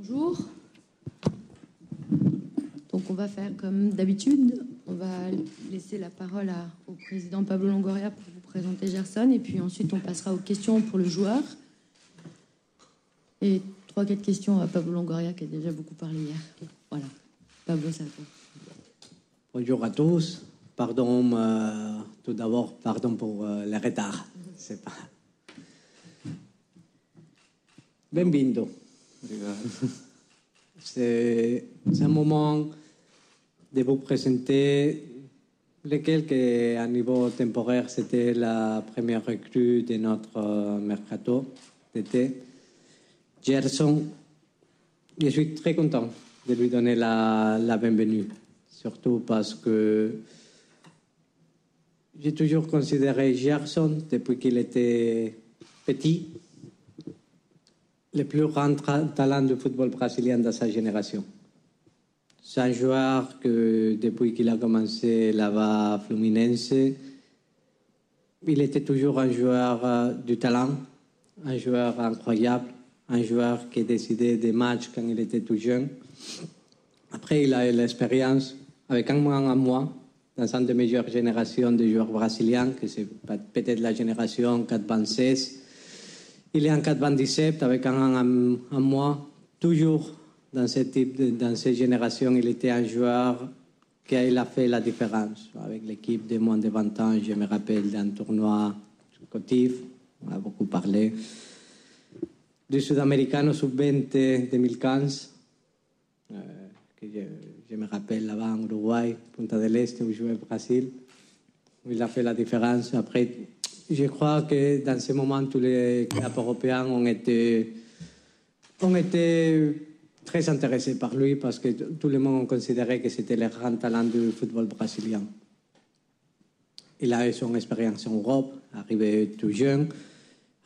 Bonjour. Donc on va faire comme d'habitude, on va laisser la parole au président Pablo Longoria pour vous présenter Gerson, et puis ensuite on passera aux questions pour le joueur. Et trois, quatre questions à Pablo Longoria qui a déjà beaucoup parlé hier. Voilà. Pablo, ça Bonjour à tous. Pardon, euh, tout d'abord, pardon pour euh, le retard. C'est pas. Benvenuto. C'est un moment de vous présenter lequel, à niveau temporaire, c'était la première recrue de notre euh, mercato d'été. Gerson, je suis très content de lui donner la, la bienvenue, surtout parce que j'ai toujours considéré Gerson, depuis qu'il était petit, le plus grand talent du football brésilien de sa génération. C'est un joueur que, depuis qu'il a commencé là-bas à Fluminense, il était toujours un joueur euh, du talent, un joueur incroyable, un joueur qui décidait des matchs quand il était tout jeune. Après, il a eu l'expérience avec un mois en mois dans une des meilleures générations de joueurs brésiliens, que c'est peut-être la génération 426. Il est en 427 avec un an en mois, toujours dans ce type, dans cette génération, il était un joueur qui a fait la différence. Avec l'équipe de moins de 20 ans, je me rappelle d'un tournoi cotif, on a beaucoup parlé. Du Sudamericano Sub-20 2015, euh, que je, me rappelle là-bas en Uruguay, Punta del Este, où jouait au Brésil. Il a fait la différence. Après, je crois que dans ce moment, tous les clubs européens ont été, ont été très intéressé par lui parce que tout le monde considérait que c'était le grand talent du football brésilien. Il a eu son expérience en Europe, arrivé tout jeune,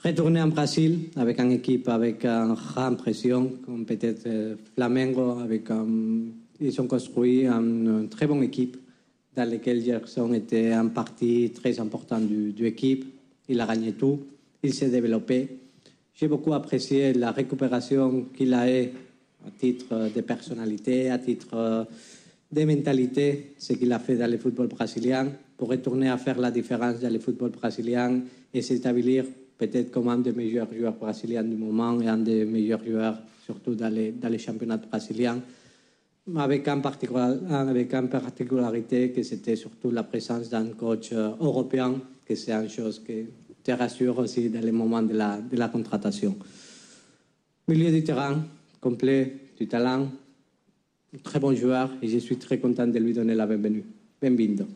retourné en Brésil avec une équipe avec une grande pression, comme peut-être euh, Flamengo, avec ils ont construit une très bonne équipe dans laquelle Gerson était un parti très important de l'équipe. Il a gagné tout, il s'est développé. J'ai beaucoup apprécié la récupération qu'il a eue à titre de personnalité, à titre de mentalité, ce qu'il a fait dans le football brésilien, pour retourner à faire la différence dans le football brésilien et s'établir peut-être comme un des meilleurs joueurs brésiliens du moment et un des meilleurs joueurs, surtout dans les, dans les championnats brésiliens, avec une avec un particularité que c'était surtout la présence d'un coach euh, européen, que c'est une chose qui te rassure aussi dans les moments de la, de la contratation. Milieu du terrain, complet, du talent, un très bon joueur et je suis très content de lui donner la bienvenue. Bienvenido.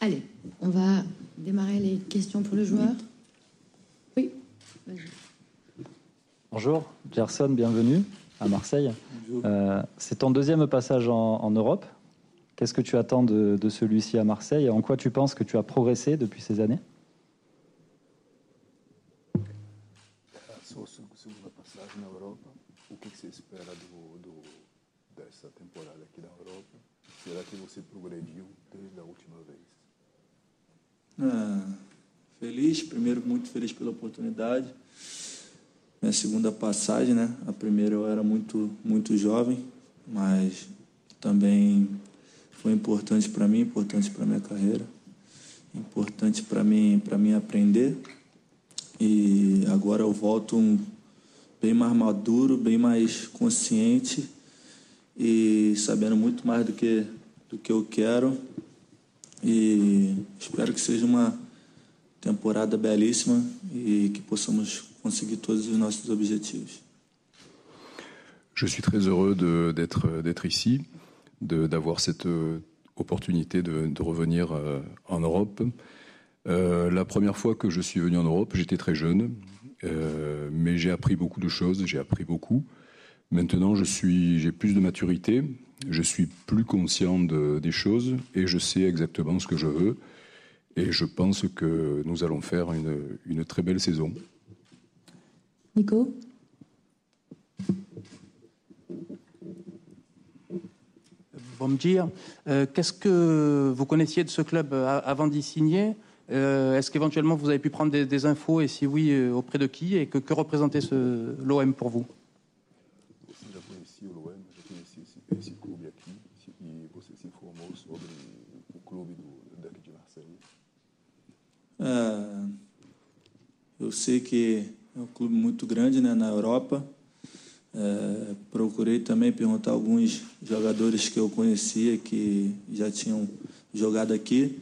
Allez, on va démarrer les questions pour le joueur. Oui. Bonjour, Gerson, bienvenue à Marseille. Euh, c'est ton deuxième passage en, Europe. Qu'est-ce que tu attends de, de celui-ci à Marseille et en quoi tu penses que tu as progressé depuis ces années? Passagem na Europa. O que, que você espera do, do, dessa temporada aqui na Europa? Será que você progrediu desde a última vez? Feliz, primeiro muito feliz pela oportunidade. Minha segunda passagem, né? A primeira eu era muito muito jovem, mas também foi importante para mim, importante para minha carreira, importante para mim para mim aprender. E agora eu volto um bem mais maduro, bem mais consciente e sabendo muito mais do que, do que eu quero. E espero que seja uma temporada belíssima e que possamos conseguir todos os nossos objetivos. Je suis très heureux d'être ici, d'avoir cette euh, opportunité de, revenir euh, en Europe. Euh, la première fois que je suis venu en Europe, j'étais très jeune. Mais j'ai appris beaucoup de choses, j'ai appris beaucoup. Maintenant, j'ai plus de maturité, je suis plus conscient de, des choses et je sais exactement ce que je veux. Et je pense que nous allons faire une, une très belle saison. Nico? Bon me dire, euh, qu'est-ce que vous connaissiez de ce club avant d'y signer? Est-ce qu'éventuellement vous avez pu prendre des, infos et si oui, auprès de qui? Et que, que représentait l'OM pour vous? É, eu sei que é um clube muito grande né, na Europa. É, procurei também perguntar alguns jogadores que eu conhecia que já tinham jogado aqui.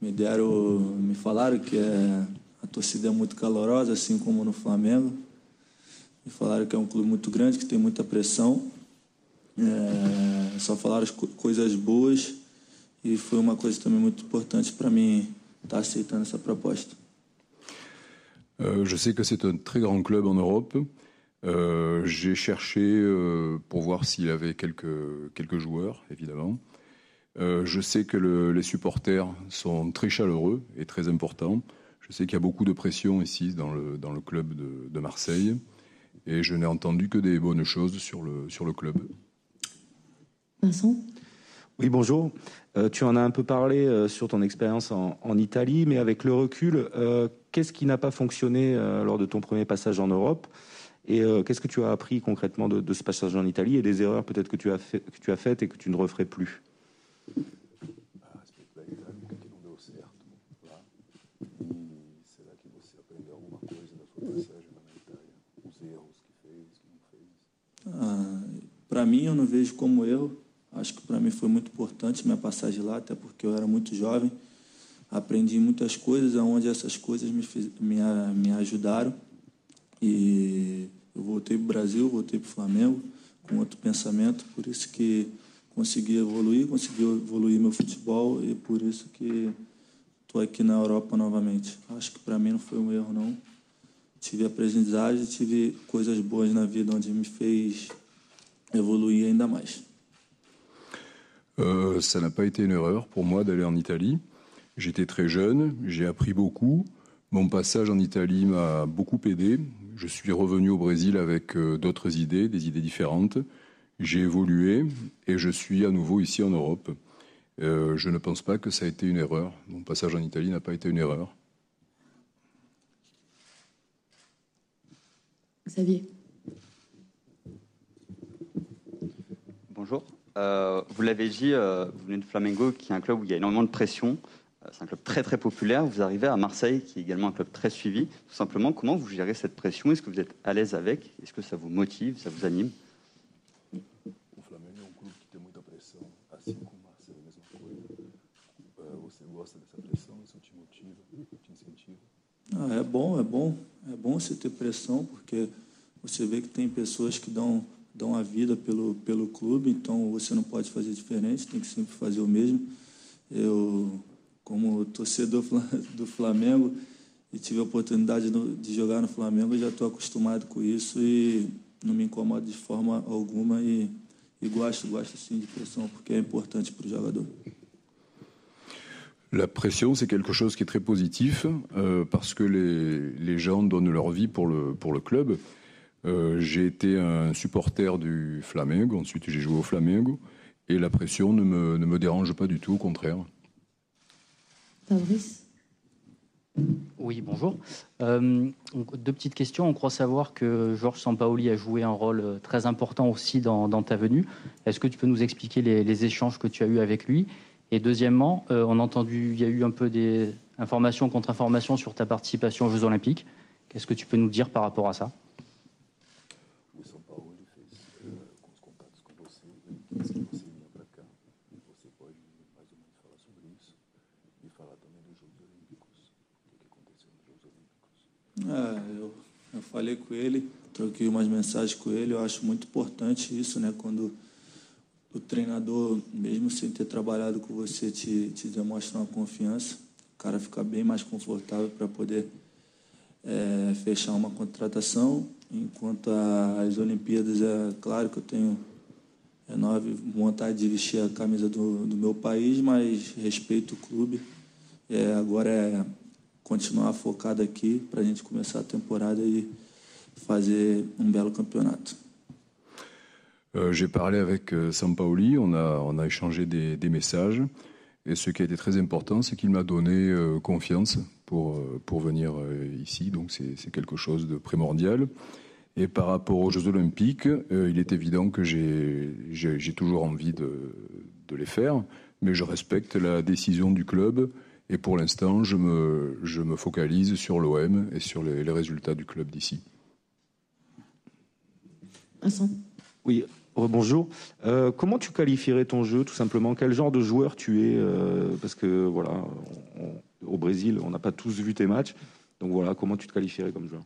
Me deram, me falaram que é, a torcida é muito calorosa, assim como no Flamengo. Me falaram que é um clube muito grande, que tem muita pressão. É, só falaram coisas boas e foi uma coisa também muito importante para mim Euh, je sais que c'est un très grand club en Europe. Euh, j'ai cherché euh, pour voir s'il avait quelques, quelques joueurs, évidemment. je sais que les supporters sont très chaleureux et très importants. Je sais qu'il y a beaucoup de pression ici dans le, dans le club de, de Marseille. Et je n'ai entendu que des bonnes choses sur le, sur le club. Vincent? Oui, bonjour. Euh, tu en as un peu parlé euh, sur ton expérience en, Italie, mais avec le recul, euh, qu'est-ce qui n'a pas fonctionné lors de ton premier passage en Europe? Et qu'est-ce que tu as appris concrètement de, ce passage en Italie et des erreurs peut-être que, tu as que tu faites et que tu ne referais plus? Para mim, eu não vejo como erro Acho que para mim foi muito importante minha passagem lá, até porque eu era muito jovem. Aprendi muitas coisas, onde essas coisas me, fiz, me, me ajudaram. E eu voltei para o Brasil, voltei para o Flamengo com outro pensamento, por isso que consegui evoluir, consegui evoluir meu futebol e por isso que estou aqui na Europa novamente. Acho que para mim não foi um erro, não. Tive aprendizagem, tive coisas boas na vida onde me fez evoluir ainda mais. Euh, ça n'a pas été une erreur pour moi d'aller en Italie. J'étais très jeune, j'ai appris beaucoup. Mon passage en Italie m'a beaucoup aidé. Je suis revenu au Brésil avec euh, d'autres idées, des idées différentes. J'ai évolué et je suis à nouveau ici en Europe. Euh, je ne pense pas que ça a été une erreur. Mon passage en Italie n'a pas été une erreur. Xavier. Bonjour. Euh, vous l'avez dit, euh, vous venez de Flamengo, qui est un club où il y a énormément de pression. Euh, c'est un club très très populaire. Vous arrivez à Marseille, qui est également un club très suivi. Tout simplement, comment vous gérez cette pression? Est-ce que vous êtes à l'aise avec? Est-ce que ça vous motive, ça vous anime? O Flamengo é um clube que tem muita pressão, assim como Marseille, a mesma coisa. Você gosta dessa pressão? Isso te motiva, te incentiva? Ah, é bom, é bom, é bom você ter pressão, porque você vê que tem pessoas que dão dão a vida pelo, pelo clube, então você não pode fazer diferente, tem que sempre fazer o mesmo. Eu, como torcedor do Flamengo, e tive a oportunidade de jogar no Flamengo, já estou acostumado com isso e não me incomoda de forma alguma e, e gosto, gosto sim de pressão, porque é importante para o jogador. La pression, c'est quelque chose qui est très positif euh, parce que les, les gens donnent leur vie pour le, pour le club. Euh, j'ai été un supporter du Flamengo, ensuite j'ai joué au Flamengo, et la pression ne me, ne me dérange pas du tout, au contraire. Fabrice? Oui, bonjour. Euh, deux petites questions. On croit savoir que Georges Sampaoli a joué un rôle euh, très important aussi dans, ta venue. Est-ce que tu peux nous expliquer les, échanges que tu as eus avec lui? Et deuxièmement, on a entendu, il y a eu un peu des informations contre informations sur ta participation aux Jeux Olympiques. Qu'est-ce que tu peux nous dire par rapport à ça? Falei com ele, troquei umas mensagens com ele. Eu acho muito importante isso, né? Quando o treinador, mesmo sem ter trabalhado com você, te, te demonstra uma confiança, o cara fica bem mais confortável para poder é, fechar uma contratação. Enquanto as Olimpíadas, é claro que eu tenho enorme vontade de vestir a camisa do, do meu país, mas respeito o clube. É, agora é continuar focado aqui para a gente começar a temporada e fazer um belo campeonato. Euh, J'ai parlé avec euh, Sampaoli, on a, on a échangé des, messages Et ce qui a été très important, c'est qu'il m'a donné confiance pour, venir ici. Donc c'est quelque chose de primordial. Et par rapport aux Jeux Olympiques, il est évident que j'ai toujours envie de, les faire, mais je respecte la décision du club. Et pour l'instant, je me, focalise sur l'OM et sur les résultats du club d'ici. Vincent Oui, bonjour. Euh, comment tu qualifierais ton jeu, tout simplement? Quel genre de joueur tu es euh, Parce que, voilà, on, au Brésil, on n'a pas tous vu tes matchs. Donc voilà, comment tu te qualifierais comme joueur?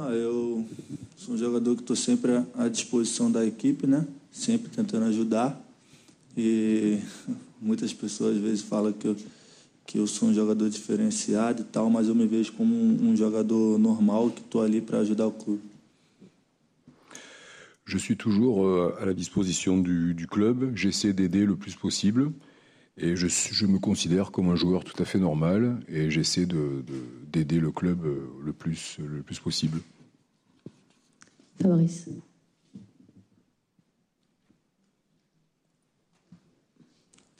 Ah, eu sou um jogador que estou sempre à disposição da equipe, né? Sempre tentando ajudar. E muitas pessoas às vezes falam que eu, que eu sou um jogador diferenciado e tal, mas eu me vejo como um, um jogador normal que estou ali para ajudar o clube. Je suis toujours euh, à la disposition du, du club. J'essaie d'aider le plus possible. Et je, je, me considère comme un joueur tout à fait normal et j'essaie d'aider de, de, le club euh, le plus, le plus possible. Fabrice.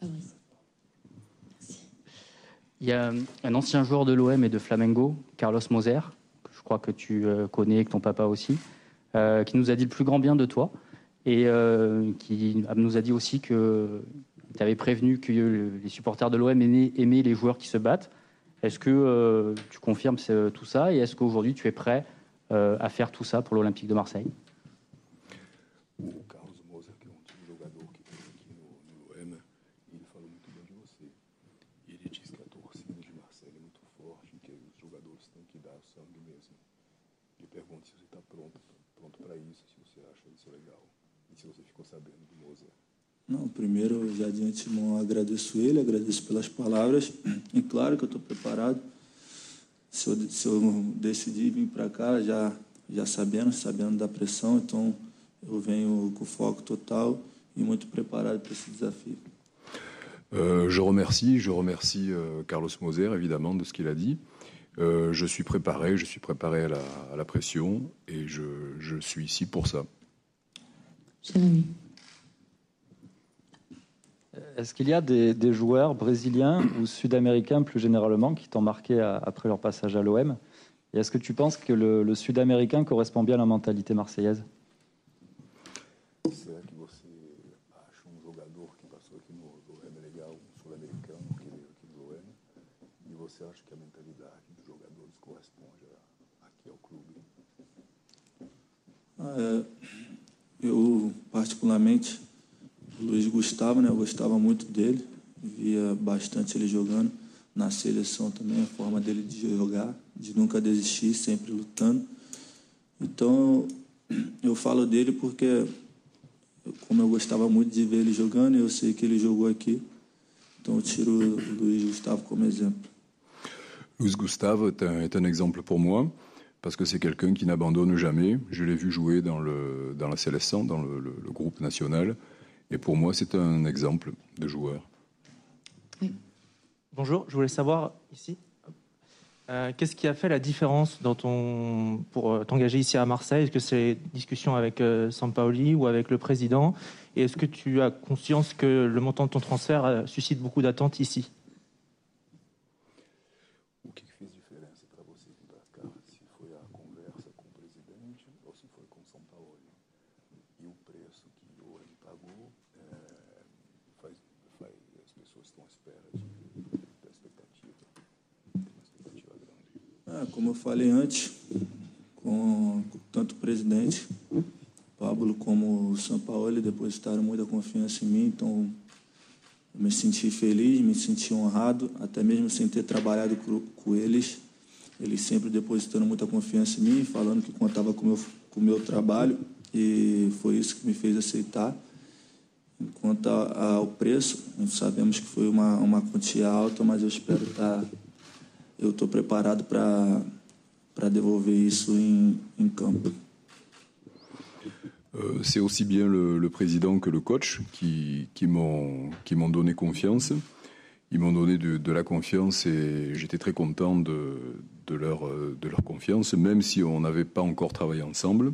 Merci. Il y a un ancien joueur de l'OM et de Flamengo, Carlos Moser, que je crois que tu euh, connais, que ton papa aussi, euh, qui nous a dit le plus grand bien de toi et euh, qui nous a dit aussi que tu avais prévenu que les supporters de l'OM aimaient, les joueurs qui se battent. Est-ce que euh, tu confirmes tout ça et est-ce qu'aujourd'hui tu es prêt euh, à faire tout ça pour l'Olympique de Marseille? Não, primeiro, já de antemão, agradeço ele, agradeço pelas palavras. E claro que eu estou preparado. Se eu, se eu decidir vir para cá, já, já sabendo, sabendo da pressão, então eu venho com foco total e muito preparado para esse desafio. Euh, je remercie, je remercie euh, Carlos Moser évidemment de ce qu'il a dit. Euh, je suis préparé, je suis préparé à la, à la pression et je, je suis ici pour ça. Jérémy. Est-ce qu'il y a des, des, joueurs brésiliens ou sud-américains plus généralement qui t'ont marqué à, après leur passage à l'OM Et est-ce que tu penses que le, le sud-américain correspond bien à la mentalité marseillaise? Eu, particularmente, o Luiz Gustavo, né? Eu gostava muito dele, via bastante ele jogando na seleção também, a forma dele de jogar, de nunca desistir, sempre lutando. Então, eu falo dele porque, como eu gostava muito de ver ele jogando, eu sei que ele jogou aqui, então eu tiro o Luiz Gustavo como exemplo. Luiz Gustavo est un exemple pour moi. Parce que c'est quelqu'un qui n'abandonne jamais. Je l'ai vu jouer dans, le, dans la Célestin, dans le, le, le, groupe national. Et pour moi, c'est un exemple de joueur. Oui. Bonjour, je voulais savoir ici, euh, qu'est-ce qui a fait la différence dans ton, pour euh, t'engager ici à Marseille? Est-ce que c'est les discussions avec euh, Sampaoli ou avec le président? Et est-ce que tu as conscience que le montant de ton transfert euh, suscite beaucoup d'attentes ici? Falei antes, com, tanto o presidente Pablo como o São Paulo depositaram muita confiança em mim, então eu me senti feliz, me senti honrado, até mesmo sem ter trabalhado com, eles. Eles sempre depositando muita confiança em mim, falando que contava com meu, o meu trabalho e foi isso que me fez aceitar. Enquanto ao preço, sabemos que foi uma, uma quantia alta, mas eu espero estar eu estou preparado para devolver isso em, em campo. Euh, c'est aussi bien le, le, président que le coach qui, qui m'ont donné confiance. Ils m'ont donné de, de, la confiance et j'étais très content de, de, leur, de leur confiance, même si on n'avait pas encore travaillé ensemble.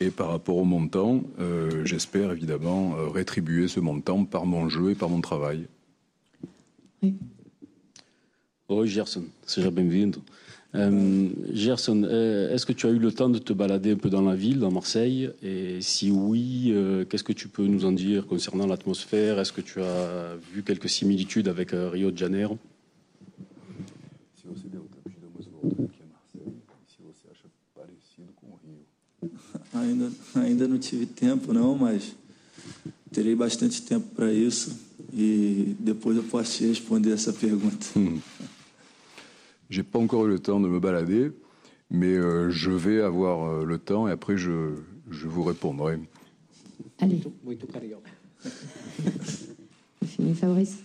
Et par rapport au montant, euh, j'espère évidemment euh, rétribuer ce montant par mon jeu et par mon travail. Oui. Oi, Gerson, seja bem-vindo. Euh, Gerson, euh, est-ce que tu as eu le temps de te balader un peu dans la ville, dans Marseille? Et si oui, euh, qu'est-ce que tu peux nous en dire concernant l'atmosphère? Est-ce que tu as vu quelques similitudes avec euh, Rio de Janeiro? Ainda, ainda não tive tempo, não, mas terei bastante tempo para isso. E depois eu posso te responder essa pergunta. J'ai pas encore eu le temps de me balader, mais euh, je vais avoir euh, le temps et après je, je vous répondrai. Allez, fini Fabrice.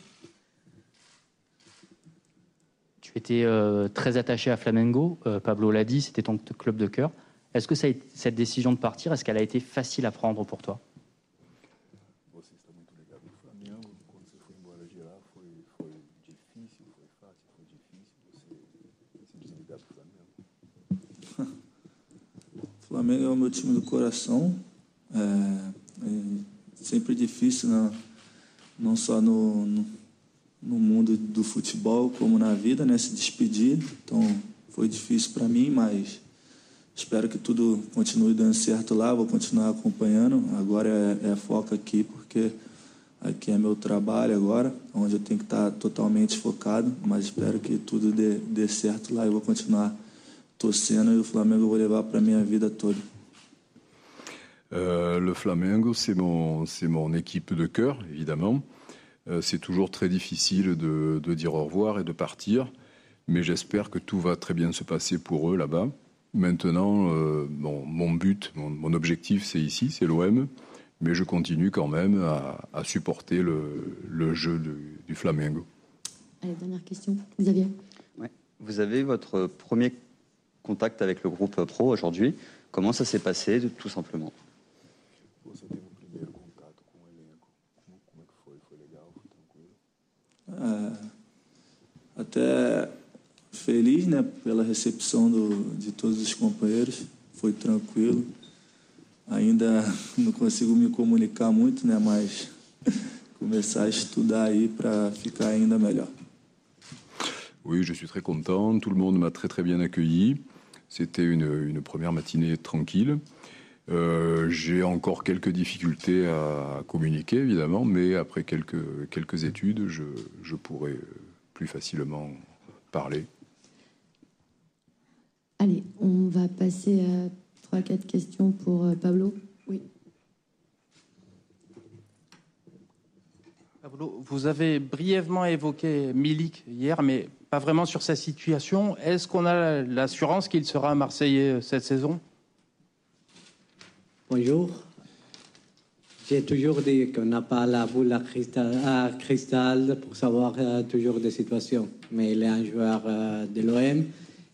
Tu étais euh, très attaché à Flamengo, euh, Pablo l'a dit, c'était ton club de cœur. Est-ce que ça a été- cette décision de partir, est-ce qu'elle a été facile à prendre pour toi? Flamengo é o meu time do coração. É, é sempre difícil, né? não só no, no, no mundo do futebol, como na vida, né? se despedir. Então foi difícil para mim, mas espero que tudo continue dando certo lá. Vou continuar acompanhando. Agora é, é foco aqui, porque aqui é meu trabalho agora, onde eu tenho que estar totalmente focado. Mas espero que tudo dê, dê certo lá e vou continuar torcendo e o Flamengo eu vou levar para minha vida toda. Euh, le Flamengo, c'est mon, c'est mon équipe de cœur, évidemment. Euh, c'est toujours très difficile de, de dire au revoir et de partir, mais j'espère que tout va très bien se passer pour eux là-bas. Maintenant, euh, bon, mon but, mon, mon objectif, c'est ici, c'est l'OM, mais je continue quand même à, à supporter le, le jeu du- du Flamengo. Allez, dernière question. Xavier. Ouais. Vous avez votre premier contact avec le groupe pro aujourd'hui. Comment ça s'est passé, tout simplement? É? É, até feliz né, pela recepção do, de todos os companheiros, foi tranquilo. Ainda não consigo me comunicar muito, né, mas começar a estudar aí para ficar ainda melhor. Oui, je suis très content. Tout le monde m'a très très bien accueilli. C'était une, une première matinée tranquille. Euh, J'ai encore quelques difficultés à communiquer, évidemment, mais après quelques, quelques études, je, je pourrai plus facilement parler. Allez, on va passer à 3-4 questions pour euh, Pablo. Oui. Pablo, vous avez brièvement évoqué Milik hier, mais pas vraiment sur sa situation. Est-ce qu'on a l'assurance qu'il sera Marseillais cette saison? Bonjour. J'ai toujours dit qu'on n'a pas la boule à cristal, à cristal pour savoir euh, toujours des situations. Mais il est un joueur euh, de l'OM.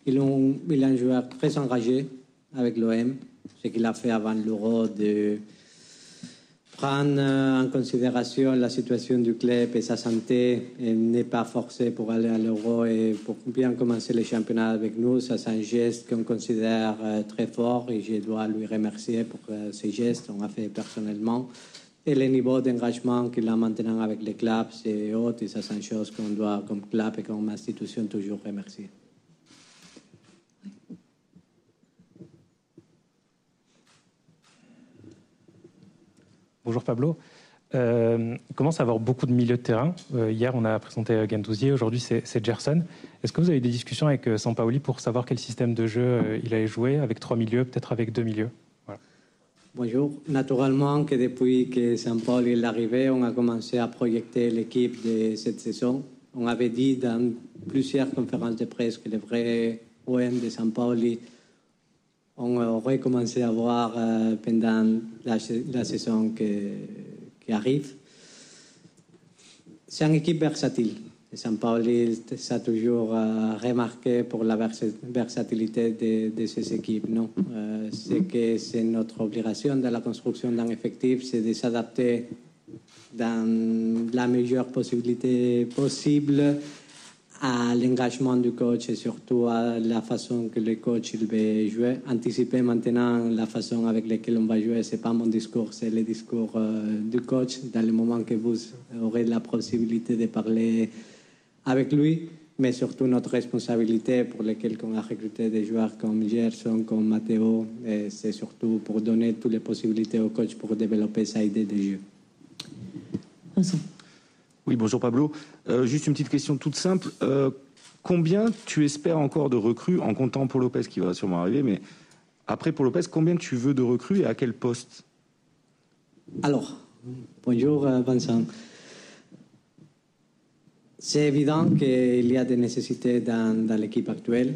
Il, il est un joueur très engagé avec l'OM. Ce qu'il a fait avant l'Euro de prendre euh, en considération la situation du club et sa santé n'est pas forcé pour aller à l'Euro et pour bien commencer le championnat avec nous. Ça, c'est un geste qu'on considère euh, très fort et je dois lui remercier pour euh, ces gestes qu'on a fait personnellement. Et le niveau d'engagement qu'il a maintenant avec les clubs, c'est haut et ça, c'est une chose qu'on doit, comme club et comme institution, toujours remercier. Bonjour Pablo. Euh, commence à avoir beaucoup de milieux de terrain. Euh, hier, on a présenté euh, Gendouzi, aujourd'hui c'est Gerson. Est-ce que vous avez des discussions avec euh, Sampaoli pour savoir quel système de jeu euh, il allait jouer, avec trois milieux, peut-être avec deux milieux? Bonjour. Naturellement que depuis que Saint-Paul est arrivé, on a commencé à projeter l'équipe de cette saison. On avait dit dans plusieurs conférences de presse que le vrai OM de Saint-Pauli, on aurait commencé à voir euh, pendant la, saison qui arrive. C'est une équipe versatile. Et Saint-Pauli s'est toujours euh, remarqué pour la versa- versatilité de, de ces équipes. Euh, c'est que c'est notre obligation dans la construction d'un effectif, c'est de s'adapter dans la meilleure possibilité possible à l'engagement du coach et surtout à la façon que le coach il veut jouer. Anticiper maintenant la façon avec laquelle on va jouer, c'est pas mon discours, c'est le discours euh, du coach dans le moment que vous aurez la possibilité de parler avec lui, mais surtout notre responsabilité pour lesquelles on a recruté des joueurs comme Gerson, comme Matteo, c'est surtout pour donner toutes les possibilités au coach pour développer sa idée de jeu. Vincent. Oui, bonjour Pablo. Euh, juste une petite question toute simple. Euh, combien tu espères encore de recrues en comptant pour Lopez qui va sûrement arriver, mais après pour Lopez, combien tu veux de recrues et à quel poste? Alors, bonjour euh, Vincent. C'est évident qu'il y a des nécessités dans, l'équipe actuelle.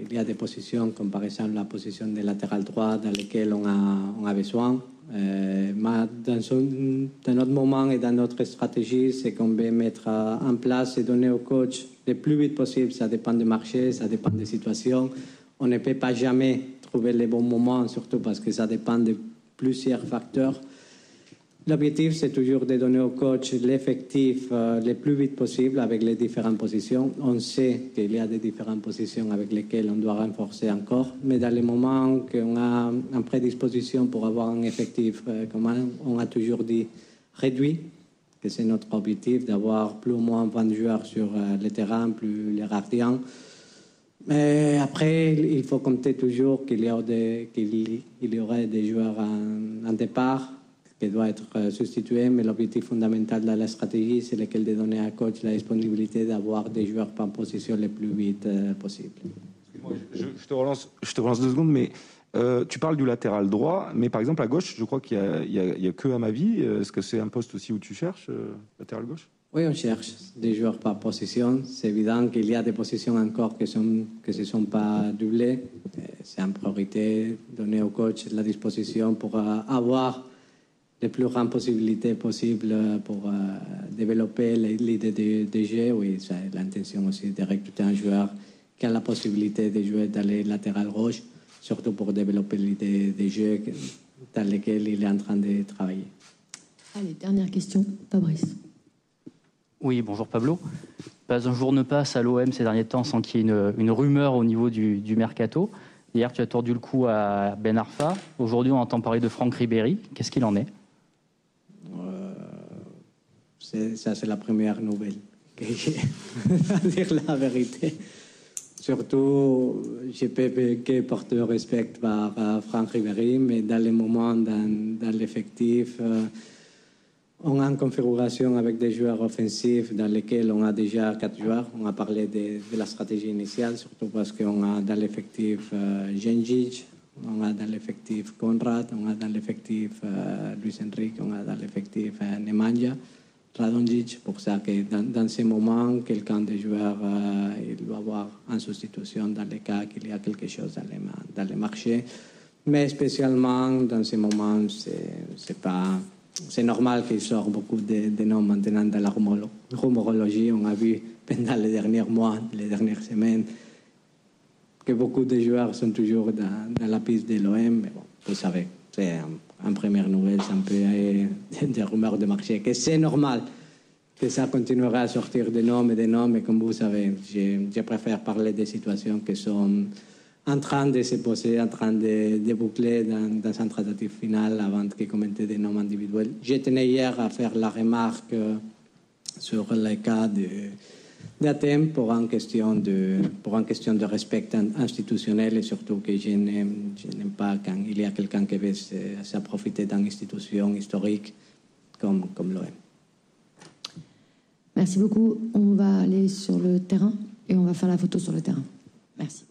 Il y a des positions, comme par exemple la position de latéral droit, dans lesquelles on on a besoin. Euh, dans, notre moment et dans notre stratégie, c'est qu'on veut mettre en place et donner au coach le plus vite possible. Ça dépend du marché, ça dépend des situations. On ne peut pas jamais trouver les bons moments, surtout parce que ça dépend de plusieurs facteurs. L'objectif, c'est toujours de donner au coach l'effectif euh, le plus vite possible avec les différentes positions. On sait qu'il y a des différentes positions avec lesquelles on doit renforcer encore, mais dans les moments qu'on a en prédisposition pour avoir un effectif, euh, on a toujours dit, réduit, que c'est notre objectif d'avoir plus ou moins 20 joueurs sur euh, le terrain, plus les gardiens. Mais après, il faut compter toujours qu'il y, y, aurait des joueurs en départ qui doit être euh, substitué, mais l'objectif fondamental de la stratégie, c'est lequel de donner à coach la disponibilité d'avoir des joueurs par position le plus vite euh, possible. Je, je, te relance, je te relance deux secondes, mais euh, tu parles du latéral droit, mais par exemple à gauche, je crois qu'il n'y a, a, a, que à ma vie. Est-ce que c'est un poste aussi où tu cherches, euh, latéral gauche? Oui, on cherche des joueurs par position. C'est évident qu'il y a des positions encore qui, ne se sont pas doublées. C'est en priorité donner au coach la disposition pour avoir les plus grandes possibilités possibles pour euh, développer l'idée de, de, jeu. Oui, c'est l'intention aussi de recruter un joueur qui a la possibilité de jouer dans les latérales gauche, surtout pour développer l'idée de jeu dans laquelle il est en train de travailler. Allez, dernière question, Fabrice. Oui, bonjour Pablo. Pas un jour ne passe à l'OM ces derniers temps sans qu'il y ait une, une, rumeur au niveau du, du mercato. Hier, tu as tordu le cou à Ben Arfa. Aujourd'hui, on entend parler de Franck Ribéry. Qu'est-ce qu'il en est? Ça, c'est la première nouvelle dire la vérité. Surtout, je peux que porter respect par Franck Ribéry, mais dans les moments, dans, l'effectif, uh, on a une configuration avec des joueurs offensifs dans lesquels on a déjà quatre joueurs. On a parlé de, la stratégie initiale, surtout parce qu'on a dans l'effectif uh, Genjic, on a dans l'effectif Conrad, on a dans l'effectif Luis Enrique, on a dans l'effectif Nemanja. Radonjic, pour ça que dans, dans ces moments, quelqu'un des joueurs, euh, il doit avoir en substitution dans le cas qu'il y a quelque chose dans les, dans les marchés. Mais spécialement dans ces moments, c'est pas... C'est normal qu'il sorte beaucoup de, de, noms maintenant dans la rumorologie. On a vu pendant les derniers mois, les dernières semaines, que beaucoup de joueurs sont toujours dans, la piste de l'OM. Mais bon, vous savez, c'est en première nouvelle, c'est un peu des rumeurs de marché, que c'est normal que ça continuera à sortir des noms et des noms, mais comme vous savez, je, préfère parler des situations qui sont en train de se poser, en train de, boucler dans, un tratatif final avant de commenter des noms individuels. Je tenais hier à faire la remarque sur le cas de d'Athènes pour une question de pour une question de respect institutionnel et surtout que je n'aime pas quand il y a quelqu'un qui veut s'approfiter d'une institution historique comme comme l'OM. Merci beaucoup. On va aller sur le terrain et on va faire la photo sur le terrain. Merci.